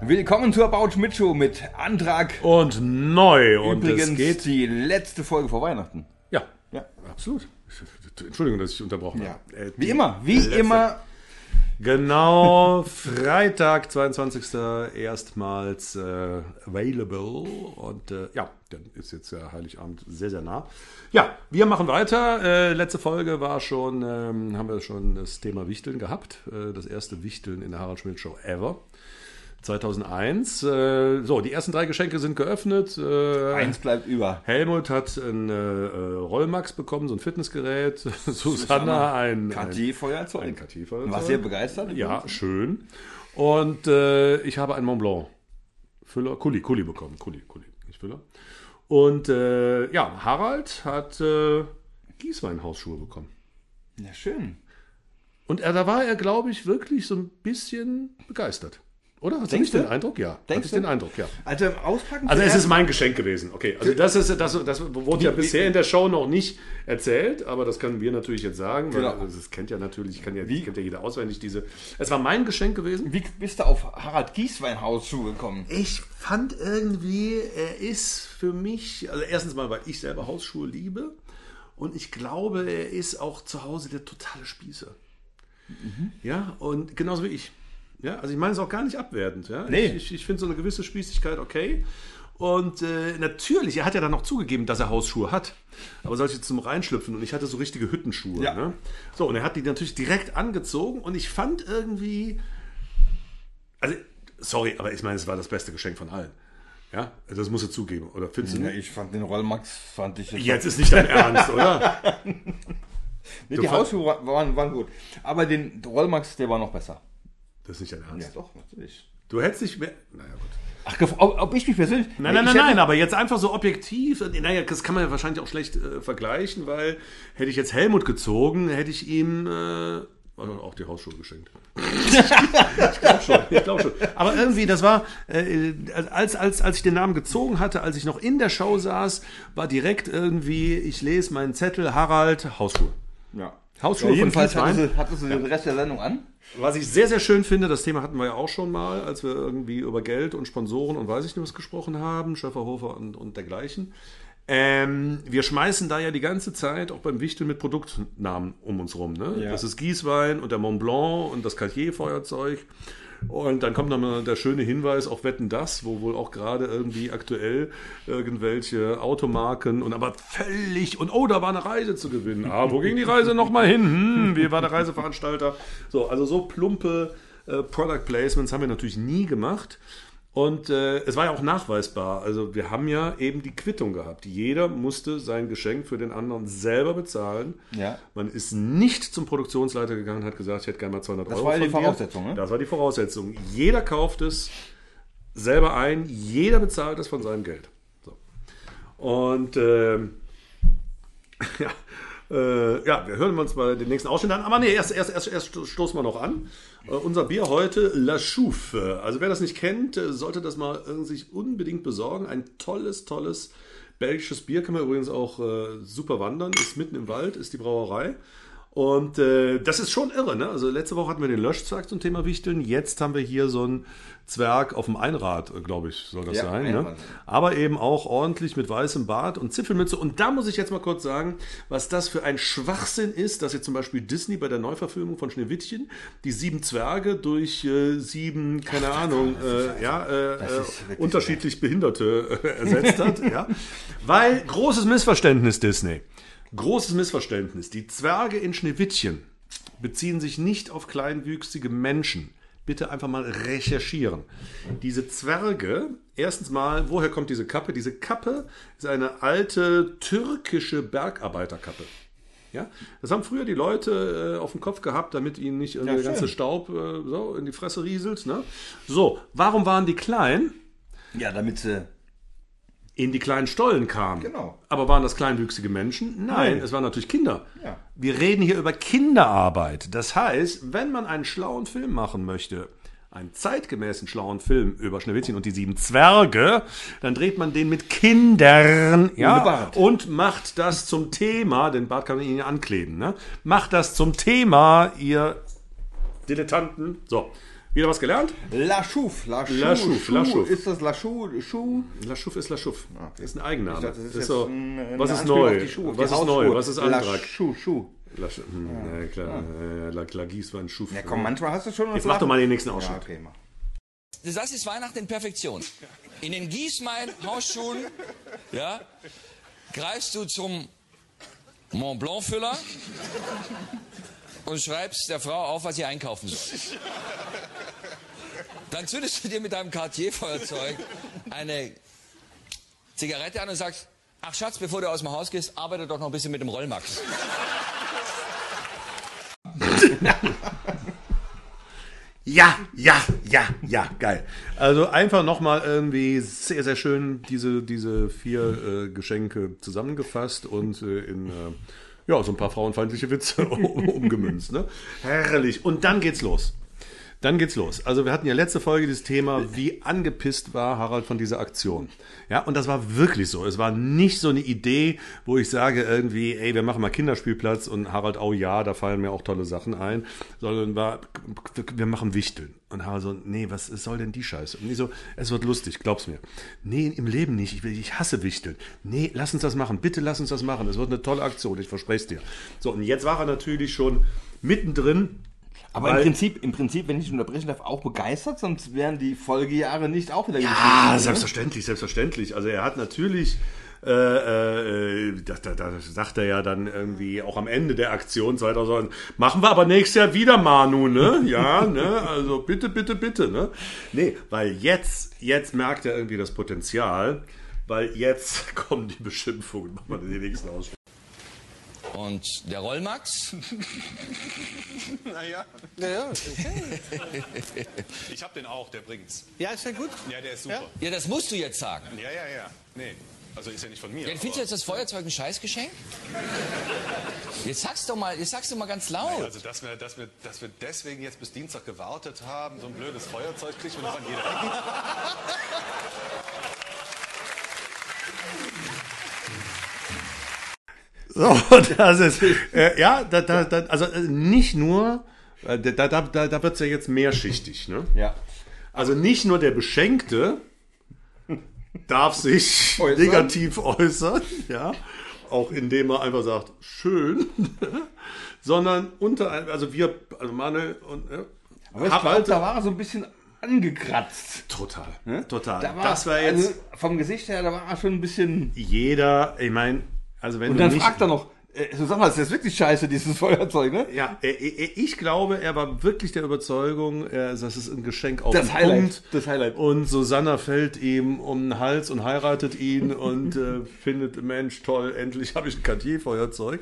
Willkommen zur About Schmidt Show mit Antrag. Und neu. Und Übrigens es geht. die letzte Folge vor Weihnachten. Ja, Ja. absolut. Entschuldigung, dass ich unterbrochen Ja. habe. Äh, Wie immer, wie letzte- immer. Genau, Freitag, 22. erstmals äh, available. Und äh, ja, dann ist jetzt ja Heiligabend sehr, sehr nah. Ja, wir machen weiter. Äh, letzte Folge war schon, ähm, haben wir schon das Thema Wichteln gehabt. Äh, das erste Wichteln in der Harald Schmidt Show ever. 2001. Äh, so, die ersten drei Geschenke sind geöffnet. Äh, Eins bleibt über. Helmut hat ein äh, äh, Rollmax bekommen, so ein Fitnessgerät. Susanna ein, KT-Feuerzeug. ein KT-Feuerzeug. War sehr begeistert. Ja, schön. Und äh, ich habe einen Mont Blanc Füller, Kuli, Kuli bekommen. Kuli, Kuli, nicht Füller. Und äh, ja, Harald hat äh, Gießweinhausschuhe bekommen. Ja, schön. Und er, da war er, glaube ich, wirklich so ein bisschen begeistert. Oder? Hast du Denkst nicht den du? Eindruck? Ja. Denkst Hatte ich du? den Eindruck, ja. Also im Auspacken. Also es ist mein Geschenk gewesen. Okay, also das ist das, das wurde ja bisher in der Show noch nicht erzählt, aber das können wir natürlich jetzt sagen, weil Genau. das kennt ja natürlich, kann ja, Wie? kennt ja jeder auswendig diese. Es war mein Geschenk gewesen. Wie bist du auf Harald Giesweinhaus zugekommen? Ich fand irgendwie, er ist für mich, also erstens mal, weil ich selber Hausschuhe liebe und ich glaube, er ist auch zu Hause der totale Spießer. Ja, und genauso wie ich. Ja, also ich meine es auch gar nicht abwertend. Ja? Nee. Ich, ich, ich finde so eine gewisse Spießigkeit okay. Und äh, natürlich, er hat ja dann noch zugegeben, dass er Hausschuhe hat. Aber solche zum Reinschlüpfen und ich hatte so richtige Hüttenschuhe. Ja. Ne? So, und er hat die natürlich direkt angezogen und ich fand irgendwie, also, sorry, aber ich meine, es war das beste Geschenk von allen. Ja, also das musst du zugeben. Oder findest du nicht? ich fand den Rollmax, fand ich Jetzt ist nicht dein Ernst, oder? Nee, die Hausschuhe wa- waren, waren gut. Aber den Rollmax, der war noch besser. Das ist nicht dein Ernst. doch, natürlich. Du hättest dich mehr. Naja, gut. Ach, ob, ob ich mich persönlich. Nein, nein, nein, hätte- nein, aber jetzt einfach so objektiv. äh, Naja, das kann man ja wahrscheinlich auch schlecht äh, vergleichen, weil hätte ich jetzt Helmut gezogen, hätte ich ihm äh, also auch die Hausschuhe geschenkt. ich glaube schon, ich glaube schon. Aber irgendwie, das war, äh, als, als, als ich den Namen gezogen hatte, als ich noch in der Show saß, war direkt irgendwie, ich lese meinen Zettel, Harald, Hausschuhe. Ja. Hausschuhe Ja, von Kieswein. hattest hattest du den Rest der Sendung an. Was ich sehr, sehr schön finde, das Thema hatten wir ja auch schon mal, als wir irgendwie über Geld und Sponsoren und weiß ich nicht was gesprochen haben, Schöfferhofer und, und dergleichen. Ähm, wir schmeißen da ja die ganze Zeit auch beim Wichteln mit Produktnamen um uns rum. Ne? Ja. Das ist Gießwein und der Mont Blanc und das Cartier-Feuerzeug. Und dann kommt nochmal der schöne Hinweis auf Wetten das, wo wohl auch gerade irgendwie aktuell irgendwelche Automarken und aber völlig und oh, da war eine Reise zu gewinnen. Ah, wo ging die Reise nochmal hin? Hm, wie war der Reiseveranstalter? So, also so plumpe äh, Product Placements haben wir natürlich nie gemacht. Und äh, es war ja auch nachweisbar. Also wir haben ja eben die Quittung gehabt. Jeder musste sein Geschenk für den anderen selber bezahlen. Ja. Man ist nicht zum Produktionsleiter gegangen und hat gesagt, ich hätte gerne mal 200 Das Euro. war ja die. Voraussetzung, ne? Das war die Voraussetzung. Jeder kauft es selber ein, jeder bezahlt es von seinem Geld. So. Und ähm, ja, äh, ja, wir hören uns mal den nächsten Ausschnitt an. Aber nee, erst, erst, erst, erst stoßen wir noch an. Äh, unser Bier heute, La Chouffe. Also wer das nicht kennt, äh, sollte das mal sich unbedingt besorgen. Ein tolles, tolles belgisches Bier. Kann man übrigens auch äh, super wandern. Ist mitten im Wald, ist die Brauerei. Und äh, das ist schon irre, ne? Also letzte Woche hatten wir den Löschzwerg zum Thema Wichteln. Jetzt haben wir hier so einen Zwerg auf dem Einrad, äh, glaube ich, soll das Ja, sein. Ne? Aber eben auch ordentlich mit weißem Bart und Zipfelmütze. Und da muss ich jetzt mal kurz sagen, was das für ein Schwachsinn ist, dass jetzt zum Beispiel Disney bei der Neuverfilmung von Schneewittchen die sieben Zwerge durch äh, sieben, keine Ahnung, äh, ja, äh, äh, unterschiedlich Behinderte äh, ersetzt hat. ja? Weil großes Missverständnis, Disney. Großes Missverständnis. Die Zwerge in Schneewittchen beziehen sich nicht auf kleinwüchsige Menschen. Bitte einfach mal recherchieren. Diese Zwerge, erstens mal, woher kommt diese Kappe? Diese Kappe ist eine alte türkische Bergarbeiterkappe. Ja, das haben früher die Leute äh, auf dem Kopf gehabt, damit ihnen nicht Ja, der ganze. Staub äh, so in die Fresse rieselt. Ne? So, warum waren die klein? Ja, damit sie. In die kleinen Stollen kamen. Genau. Aber waren das kleinwüchsige Menschen? Nein, Nein. es waren natürlich Kinder. Ja. Wir reden hier über Kinderarbeit. Das heißt, wenn man einen schlauen Film machen möchte, einen zeitgemäßen schlauen Film über Schneewittchen und die sieben Zwerge, dann dreht man den mit Kindern ja, und macht das zum Thema, den Bart kann man ihnen ankleiden, ne? macht das zum Thema, ihr Dilettanten. So, Wieder was gelernt? La Chouf. La Chouf. La Chouf, La Chouf. Ist das La Chouf? La Chouf ist La Chouf. Ist ein Eigenname. dachte, das ist ist so, ein- eine was ist neu? auf die Schuhe, auf was die ist neu? Was ist La Antrag? Chouf, Chouf. La, Sch- hm, ja. klar. Äh, La, La Gieß war ein Schuf. Ja, komm, manchmal hast du schon... Jetzt mach doch mal den nächsten Ja, Ausschnitt. okay, mach. Das ist Weihnachten in Perfektion. In den Gießmein Hausschuhen ja, greifst du zum Mont Blanc Füller und schreibst der Frau auf, was sie einkaufen soll. Dann zündest du dir mit deinem Cartier-Feuerzeug eine Zigarette an und sagst, ach Schatz, bevor du aus dem Haus gehst, arbeite doch noch ein bisschen mit dem Rollmax. Ja, ja, ja, ja, geil. Also einfach nochmal irgendwie sehr, sehr schön diese, diese vier äh, Geschenke zusammengefasst und äh, in äh, ja, so ein paar frauenfeindliche Witze um, umgemünzt. Ne? Herrlich. Und dann geht's los. Dann geht's los. Also wir hatten ja letzte Folge das Thema, wie angepisst war Harald von dieser Aktion. Ja, und das war wirklich so. Es war nicht so eine Idee, wo ich sage irgendwie, ey, wir machen mal Kinderspielplatz und Harald, oh ja, da fallen mir auch tolle Sachen ein, sondern war, wir machen Wichteln. Und Harald so, nee, was soll denn die Scheiße? Und ich so, es wird lustig, glaub's mir. Nee, im Leben nicht. Ich, ich hasse Wichteln. Nee, lass uns das machen. Bitte lass uns das machen. Es wird eine tolle Aktion, ich verspreche es dir. So, und jetzt war er natürlich schon mittendrin Aber im Prinzip, im Prinzip, wenn ich unterbrechen darf, auch begeistert, sonst wären die Folgejahre nicht auch wieder Ah, geschrieben, selbstverständlich, selbstverständlich. Also er hat natürlich, äh, äh, da, da, da sagt er ja dann irgendwie auch am Ende der Aktion 2000, machen wir aber nächstes Jahr wieder Manu, ne? Ja, ne? Also bitte, bitte, bitte, ne? Nee, weil jetzt, jetzt merkt er irgendwie das Potenzial, weil jetzt kommen die Beschimpfungen. Machen wir den nächsten Ausschnitt. Und der Rollmax, Naja, Ja, ich hab den auch, der bringt's. ja, ist ja gut. Ja, der ist super. ja, das musst du jetzt sagen. Ja, ja, ja. Nee, also ist ja nicht von mir. Ja, findest du aber- jetzt das Feuerzeug ein Scheißgeschenk? Jetzt sag's doch mal, jetzt sag's doch mal ganz laut. Also, dass wir, dass, wir, dass wir deswegen jetzt bis Dienstag gewartet haben, so ein blödes Feuerzeug kriegt man doch an jeder Ecke. So, das ist, äh, ja, da, da, da, also äh, nicht nur, äh, da, da, da, da wird es ja jetzt mehrschichtig, ne? Ja. Also nicht nur der Beschenkte darf sich Äußern. negativ äußern, ja, auch indem er einfach sagt, schön, sondern unter, also wir, also Manuel und äh, Aber ich glaub, da war er so ein bisschen angekratzt. total, ne? total. Da war, das war jetzt Also vom Gesicht her, da war er schon ein bisschen... jeder, ich meine, also wenn Und dann nicht, fragt er noch, äh, Susanne, ist das wirklich scheiße, dieses Feuerzeug, ne? Ja, äh, äh, ich glaube, er war wirklich der Überzeugung, äh, das ist ein Geschenk auf Das den Highlight, Punkt. das Highlight. Und Susanna fällt ihm um den Hals und heiratet ihn und äh, findet, Mensch, toll, endlich habe ich ein Cartier-Feuerzeug.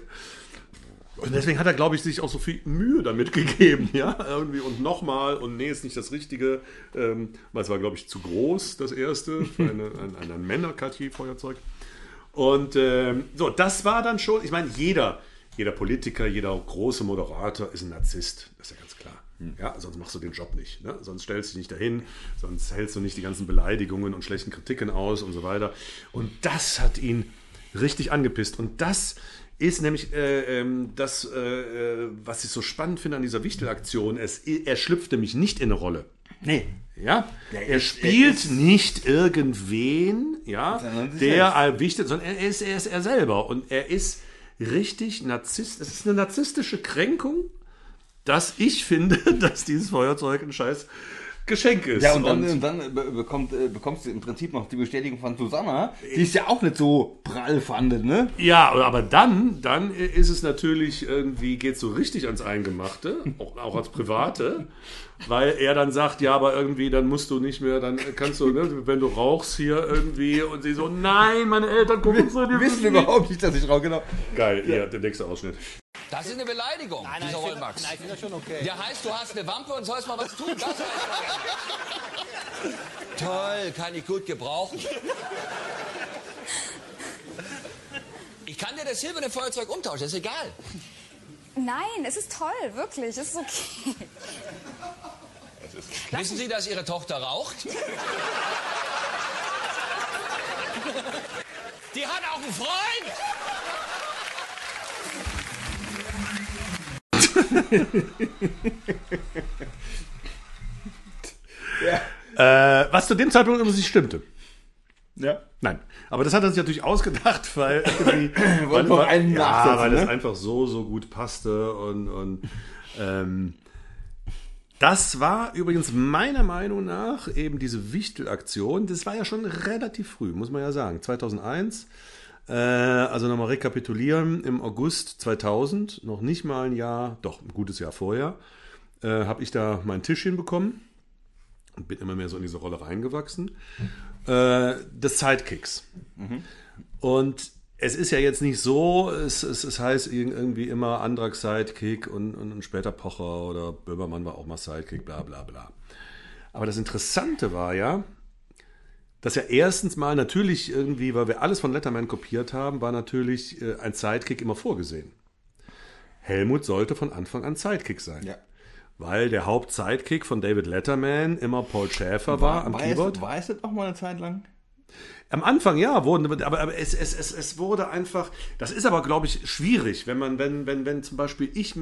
Und deswegen hat er, glaube ich, sich auch so viel Mühe damit gegeben, ja, irgendwie und nochmal und nee, ist nicht das Richtige, ähm, weil es war, glaube ich, zu groß, das erste, für eine, ein, ein Männer-Cartier-Feuerzeug. Und ähm, so, das war dann schon, ich meine, jeder, jeder Politiker, jeder große Moderator ist ein Narzisst, das ist ja ganz klar. Ja, sonst machst du den Job nicht. Ne? Sonst stellst du dich nicht dahin, sonst hältst du nicht die ganzen Beleidigungen und schlechten Kritiken aus und so weiter. Und das hat ihn richtig angepisst. Und das ist nämlich äh, ähm, das, äh, äh, was ich so spannend finde an dieser Wichtelaktion. Es, er schlüpft nämlich nicht in eine Rolle. Nee. Ja, Ja, er er- spielt er ist- nicht irgendwen, ja, der äh, wichtig, sondern er ist, er ist er selber und er ist richtig narzisst. Es ist eine narzisstische Kränkung, dass ich finde, dass dieses Feuerzeug ein scheiß Geschenk ist. Ja, und dann, und dann be- bekommt, äh, bekommst du im Prinzip noch die Bestätigung von Susanna, die ist ja auch nicht so prall fandet, ne? Ja, aber dann, dann ist es natürlich irgendwie, geht so richtig ans Eingemachte, auch, auch als Private, weil er dann sagt, ja, aber irgendwie, dann musst du nicht mehr, dann kannst du, ne, wenn du rauchst hier irgendwie und sie so, nein, meine Eltern gucken so, die Wissen überhaupt nicht, dass ich rauche, genau. Geil, hier, der nächste Ausschnitt. Das ist eine Beleidigung, Nein, nein, dieser ich finde Rollmax. nein, ich find das schon okay. Der heißt, du hast eine Wampe und sollst mal was tun. Das heißt Toll, kann ich gut gebrauchen. Ich kann dir das silberne Feuerzeug umtauschen, ist egal. Nein, es ist toll, wirklich, es ist okay. Wissen Sie, dass Ihre Tochter raucht? Die hat auch einen Freund! Äh, was zu dem Zeitpunkt übrigens nicht stimmte. Ja. Nein, aber das hat er sich natürlich ausgedacht, weil irgendwie, weil, weil, einen ja, weil ne? einfach so, so gut passte und, und ähm, das war übrigens meiner Meinung nach eben diese Wichtel-Aktion. Das war ja schon relativ früh, muss man ja sagen. 2001. Äh, also nochmal rekapitulieren. Im August 2000, noch nicht mal ein Jahr, doch ein gutes Jahr vorher, äh, habe ich da meinen Tisch hinbekommen und bin immer mehr so in diese Rolle reingewachsen. Äh, des Sidekicks. Und es ist ja jetzt nicht so, es, es, es heißt irg- irgendwie immer Andrax Sidekick und, und, und später Pocher oder Böhmermann war auch mal Sidekick, bla bla bla. Aber das Interessante war ja, dass ja erstens mal natürlich irgendwie, weil wir alles von Letterman kopiert haben, war natürlich äh, ein Sidekick immer vorgesehen. Helmut sollte von Anfang an Sidekick sein. Ja. Weil der Haupt-Sidekick von David Letterman immer Paul Schäfer war, am war Keyboard. Es, war es das noch mal eine Zeit lang? Am Anfang ja, wurden, aber, aber es, es, es, es wurde einfach, das ist aber, glaube ich, schwierig, wenn man, wenn, wenn, wenn zum Beispiel ich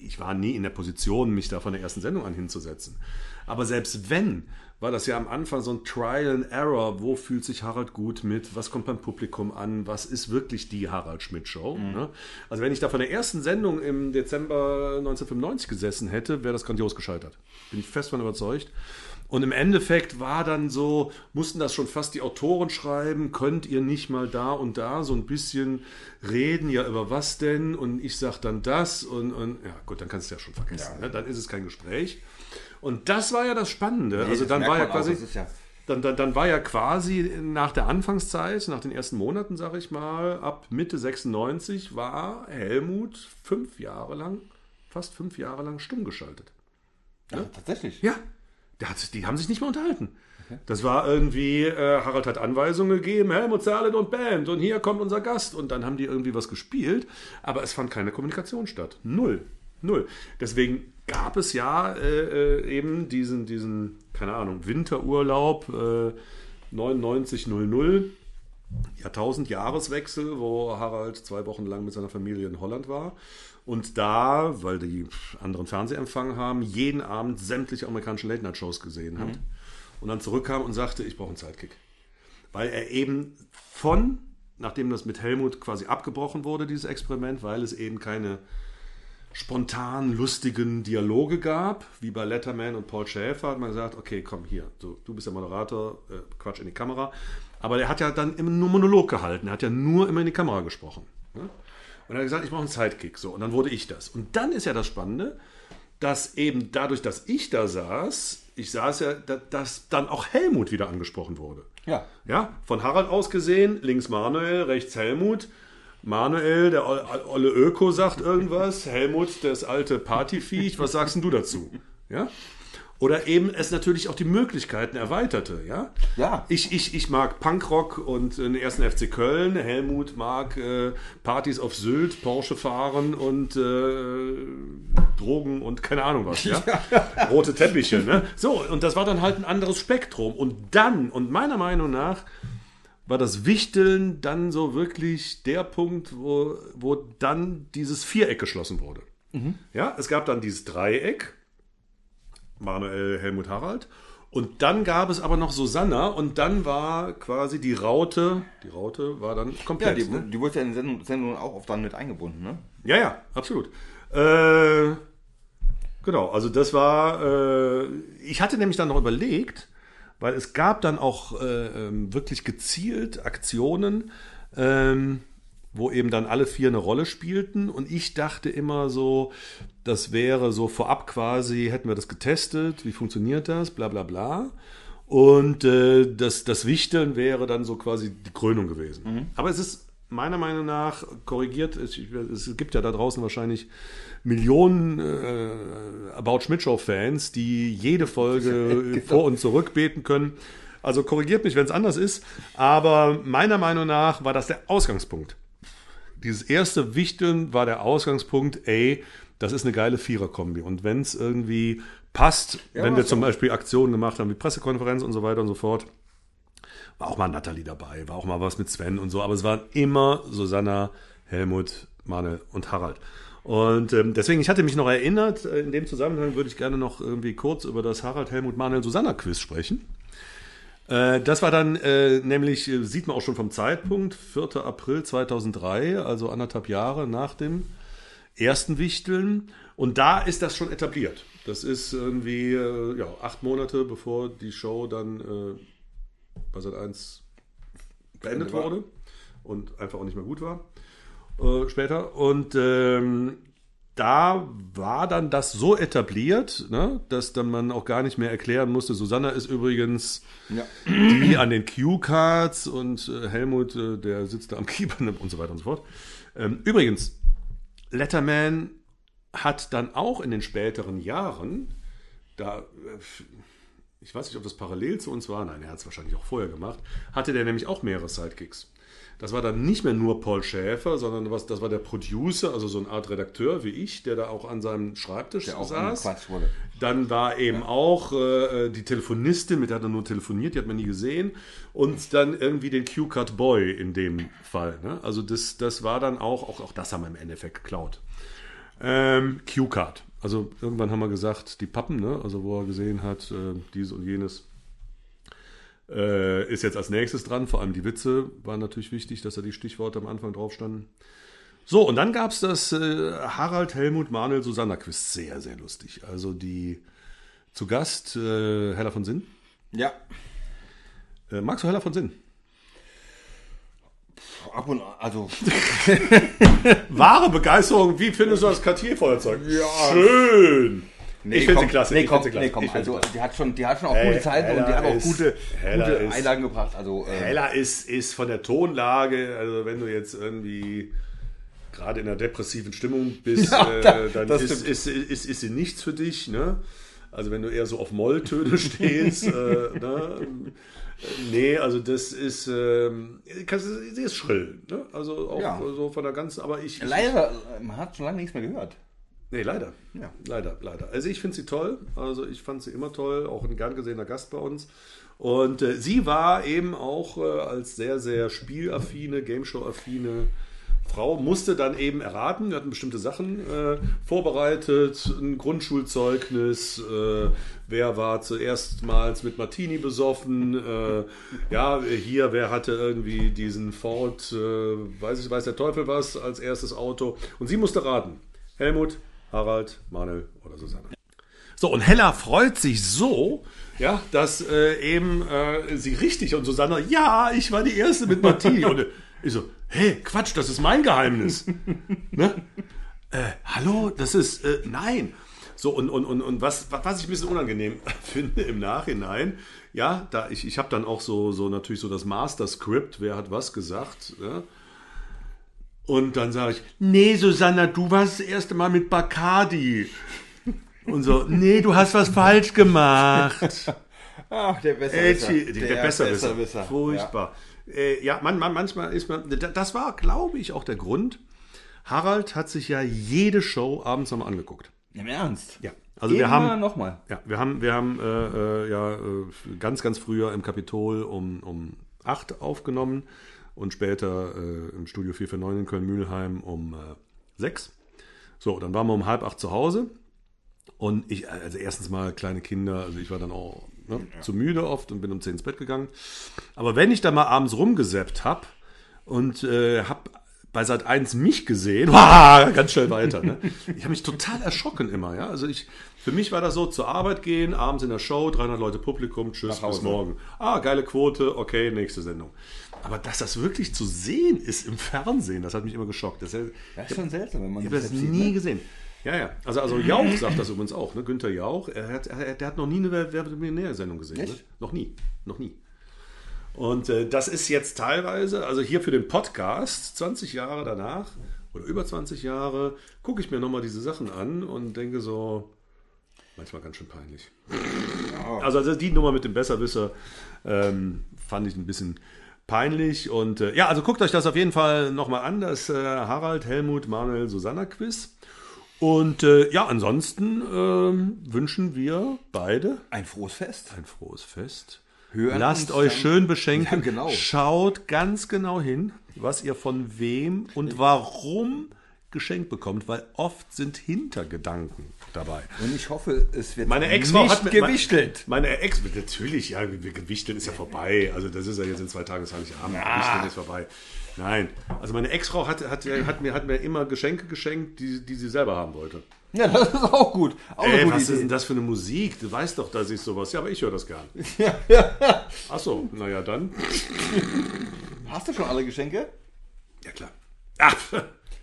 ich war nie in der Position, mich da von der ersten Sendung an hinzusetzen. Aber selbst wenn, war das ja am Anfang so ein Trial and Error, wo fühlt sich Harald gut mit, was kommt beim Publikum an, was ist wirklich die Harald Schmidt Show. Ne? Also wenn ich da von der ersten Sendung im Dezember 1995 gesessen hätte, wäre das grandios gescheitert. Bin ich fest von überzeugt. Und im Endeffekt war dann so, mussten das schon fast die Autoren schreiben, könnt ihr nicht mal da und da so ein bisschen reden, ja, über was denn? Und ich sag dann das und, und ja, gut, dann kannst du ja schon vergessen. Ne? Dann ist es kein Gespräch. Und das war ja das Spannende. also das dann war ja quasi. ja- dann, dann, dann war ja quasi nach der Anfangszeit, nach den ersten Monaten, sag ich mal, ab Mitte 96 war Helmut fünf Jahre lang, fast fünf Jahre lang stumm geschaltet. Ja, tatsächlich. Ja, hat, die haben sich nicht mehr unterhalten. Das war irgendwie, äh, Harald hat Anweisungen gegeben, Helmut Zerlin und Band und hier kommt unser Gast. Und dann haben die irgendwie was gespielt, aber es fand keine Kommunikation statt. Null. Null. Deswegen gab es ja äh, äh, eben diesen, diesen, keine Ahnung, Winterurlaub äh, 9900. Jahrtausend-Jahreswechsel, wo Harald zwei Wochen lang mit seiner Familie in Holland war. Und da, weil die anderen Fernsehempfang haben, jeden Abend sämtliche amerikanische Late-Night-Shows gesehen hat. Und dann zurückkam und sagte, ich brauche einen Sidekick. Weil er eben von, nachdem das mit Helmut quasi abgebrochen wurde, dieses Experiment, weil es eben keine spontan lustigen Dialoge gab, wie bei Letterman und Paul Schäfer, hat man gesagt, okay, komm hier, so, du bist der Moderator, äh, Quatsch in die Kamera. Aber der hat ja dann immer nur Monolog gehalten, er hat ja nur immer in die Kamera gesprochen. Ne? Und er hat gesagt, ich brauche einen Sidekick. So, und dann wurde ich das. Und dann ist ja das Spannende, dass eben dadurch, dass ich da saß, ich saß ja, da- dass dann auch Helmut wieder angesprochen wurde. Ja. Ja, von Harald aus gesehen, links Manuel, rechts Helmut. Manuel, der ol- olle Öko, sagt irgendwas. Helmut, das alte Partyviech. Was sagst du dazu? Ja? Oder eben es natürlich auch die Möglichkeiten erweiterte. Ja, Ja. Ich, ich, ich mag Punkrock und den ersten FC Köln. Helmut mag äh, Partys auf Sylt, Porsche fahren und äh, Drogen und keine Ahnung was. Ja? Rote Teppiche. Ne? So, und das war dann halt ein anderes Spektrum. Und dann, und meiner Meinung nach, war das Wichteln dann so wirklich der Punkt, wo, wo dann dieses Viereck geschlossen wurde. Ja, es gab dann dieses Dreieck, Manuel, Helmut, Harald. Und dann gab es aber noch Susanna und dann war quasi die Raute, die Raute war dann Ja, komplett. die, ne? die wurde ja in Sendung, Sendung auch oft dann mit eingebunden, ne? Ja, ja, absolut. Äh, genau, also das war, äh, ich hatte nämlich dann noch überlegt, weil es gab dann auch äh, ähm, wirklich gezielt Aktionen, ähm, wo eben dann alle vier eine Rolle spielten und ich dachte immer so, das wäre so vorab quasi, hätten wir das getestet, wie funktioniert das, bla bla bla. Und äh, das, das Wichteln wäre dann so quasi die Krönung gewesen. Aber es ist meiner Meinung nach korrigiert, es, es gibt ja da draußen wahrscheinlich Millionen äh, About Schmidt Show Fans, die jede Folge vor und zurück beten können. Also korrigiert mich, wenn es anders ist. Aber meiner Meinung nach war das der Ausgangspunkt. Dieses erste Wichteln war der Ausgangspunkt, ey, das ist eine geile Viererkombi. Und wenn es irgendwie passt, wenn wir zum. Beispiel Aktionen gemacht haben, wie Pressekonferenz und so weiter und so fort, war auch mal Nathalie dabei, war auch mal was mit Sven und so, aber es waren immer Susanna, Helmut, Manuel und Harald. Und ähm, deswegen, ich hatte mich noch erinnert, äh, in dem Zusammenhang würde ich gerne noch irgendwie kurz über das Harald Helmut Manuel Susanna Quiz sprechen. Äh, das war dann äh, nämlich, äh, sieht man auch schon vom Zeitpunkt, 4. April 2003, also anderthalb Jahre nach dem ersten Wichteln. Und da ist das schon etabliert. Das ist irgendwie äh, ja, acht Monate bevor die Show dann äh, bei Sat 1 beendet war. wurde und einfach auch nicht mehr gut war äh, später. Und ähm, da war dann das so etabliert, ne, dass dann man auch gar nicht mehr erklären musste. Susanna ist übrigens Ja. die an den Cue-Cards und äh, Helmut, äh, der sitzt da am Keeper und so weiter und so fort. Ähm, übrigens, Letterman hat dann auch in den späteren Jahren, da, äh, ich weiß nicht, ob das parallel zu uns war, nein, er hat es wahrscheinlich auch vorher gemacht, hatte der nämlich auch mehrere Sidekicks. Das war dann nicht mehr nur Paul Schäfer, sondern was, das war der Producer, also so eine Art Redakteur wie ich, der da auch an seinem Schreibtisch Der auch saß. Quatsch wurde. Dann war eben auch äh, die Telefonistin, mit der hat er nur telefoniert, die hat man nie gesehen. Und dann irgendwie den Q-Cut Boy in dem Fall. Ne? Also das, das war dann auch, auch, auch das haben wir im Endeffekt geklaut. Ähm, Q-Card. Also irgendwann haben wir gesagt, die Pappen, ne? also wo er gesehen hat, äh, dies und jenes äh, ist jetzt als nächstes dran. Vor allem die Witze waren natürlich wichtig, dass da die Stichworte am Anfang drauf standen. So, und dann gab es das äh, Harald, Helmut, Manuel, Susanna Quiz. Sehr, sehr lustig. Also die zu Gast äh, Hella von Sinn. Ja. Äh, magst du Hella von Sinn? Ab und an, also. Wahre Begeisterung. Wie findest du das Cartier-Feuerzeug? Ja. Schön. ich finde sie klasse. Nee, ich komm, sie klasse. nee, komm, also die hat schon, die hat schon auch Hey, gute Zeiten und die Hella hat auch ist- gute, Hella gute ist- Einlagen gebracht. Also äh, Hella ist, ist von der Tonlage, also wenn du jetzt irgendwie gerade in einer depressiven Stimmung bist, Ja, äh, da- dann das ist, stimmt. ist, ist, ist sie nichts für dich. Ne? Also wenn du eher so auf Molltöne stehst, äh, ne? Nee, also das ist, ähm, sie ist schrill. Ne? Also auch Ja. so von der ganzen, aber ich... leider, man hat schon lange nichts mehr gehört. Nee, leider. Ja. Leider, leider. Also ich finde sie toll. Also ich fand sie immer toll. Auch ein gern gesehener Gast bei uns. Und äh, sie war eben auch äh, als sehr, sehr spielaffine, Gameshow-affine Frau, musste dann eben erraten. Wir hatten bestimmte Sachen äh, vorbereitet. Ein Grundschulzeugnis. Äh, wer war zuerstmals mit Martini besoffen? Äh, ja, hier, wer hatte irgendwie diesen Ford, äh, weiß ich, weiß der Teufel was, als erstes Auto. Und sie musste raten. Helmut, Harald, Manuel oder Susanne. So, und Hella freut sich so, ja, dass äh, eben äh, sie richtig und Susanne, ja, ich war die Erste mit Martini. und ich so, hey, Quatsch, das ist mein Geheimnis. ne? äh, hallo, das ist, äh, nein. So, und, und, und, und was, was ich ein bisschen unangenehm finde im Nachhinein, ja, da ich, ich habe dann auch so, so natürlich so das Master-Script, wer hat was gesagt, ja. Und dann sage ich, nee, Susanna, du warst das erste Mal mit Bacardi. Und so, nee, du hast was falsch gemacht. Ach, der Besserwisser. Äh, der, der Besserwisser. Besserwisser. Furchtbar. Ja, äh, ja man, man, manchmal ist man. da- Das war, glaube ich, auch der Grund. Harald hat sich ja jede Show abends nochmal angeguckt. Im Ernst? Ja. Also wir haben. nochmal. Ja, wir haben, wir haben äh, äh, ja äh, ganz, ganz früher im Kapitol um, um 8 aufgenommen und später äh, im Studio 449 in Köln-Mühlheim um äh, 6. So, dann waren wir um halb acht zu Hause. Und ich, also erstens mal kleine Kinder, also ich war dann auch ne, zu müde oft und bin um 10 ins Bett gegangen. Aber wenn ich da mal abends rumgesäppt habe und äh, habe bei Sat 1 mich gesehen, ah, ganz schnell weiter. Ne? Ich habe mich total erschrocken immer. Ja? Also ich, für mich war das so, zur Arbeit gehen, abends in der Show, 300 Leute Publikum, tschüss, bis morgen. Ah, geile Quote, okay, nächste Sendung. Aber dass das wirklich zu sehen ist im Fernsehen, das hat mich immer geschockt. Das, ist- Das ist schon seltsam, wenn man ich habe das nie gesehen. Ja, ja. Also, also Jauch sagt das übrigens auch, ne? Günther Jauch. Er hat, er, der hat noch nie eine Wer Wer wird Millionär-Sendung gesehen. Ne? Noch nie. Noch nie. Und äh, das ist jetzt teilweise, also hier für den Podcast, 20 Jahre danach oder über 20 Jahre, gucke ich mir nochmal diese Sachen an und denke so, manchmal ganz schön peinlich. Also, also die Nummer mit dem Besserwisser ähm, fand ich ein bisschen peinlich. Und äh, ja, also guckt euch das auf jeden Fall nochmal an, das äh, Harald, Helmut, Manuel, Susanna Quiz. Und äh, ja, ansonsten ähm, wünschen wir beide Ein frohes Fest. ein frohes Fest. Hören Lasst euch dann- schön beschenken. Ja, genau. Schaut ganz genau hin, was ihr von wem und warum geschenkt bekommt, weil oft sind Hintergedanken dabei. Und ich hoffe, es wird Meine Ex-Frau nicht hat mir- gewichtelt. Meine Ex, natürlich, ja, gewichteln ist ja vorbei. Also das ist ja jetzt in zwei Tagen, das Heiligabend. Gewichteln ist vorbei. Nein, also meine Ex-Frau hat, hat, hat, mir, hat mir immer Geschenke geschenkt, die, die sie selber haben wollte. Ja, das ist auch gut. Auch Ey, was ist Idee. denn das für eine Musik? Du weißt doch, dass ich sowas. Ja, aber ich höre das gern. Ach so, naja, dann. Hast du schon alle Geschenke? Ja, klar. Ach,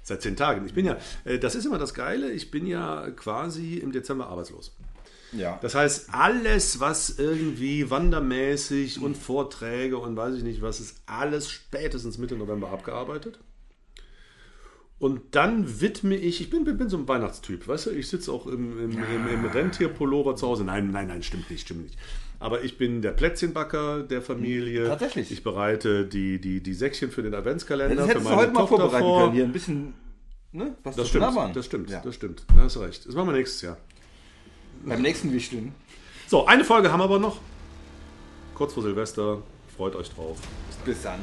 seit zehn Tagen. Ich bin ja, äh, das ist immer das Geile, ich bin ja quasi im Dezember arbeitslos. Ja. Das heißt, alles, was irgendwie wandermäßig und Vorträge und weiß ich nicht was, ist alles spätestens Mitte November abgearbeitet. Und dann widme ich, ich bin, bin, bin so ein Weihnachtstyp, weißt du, ich sitze auch im, im, im, im Rentierpullover zu Hause. Nein, nein, nein, stimmt nicht, stimmt nicht. Aber ich bin der Plätzchenbacker der Familie. Tatsächlich. Ich bereite die, die, die Säckchen für den Adventskalender. Das für hättest du meine heute mal Tochter vorbereiten vor. können. Hier ein bisschen, ne? Was Das stimmt, das stimmt, Ja. das stimmt. Da hast du recht. Das machen wir nächstes Jahr. Beim nächsten Wichteln. So, eine Folge haben wir aber noch. Kurz vor Silvester. Freut euch drauf. Bis dann.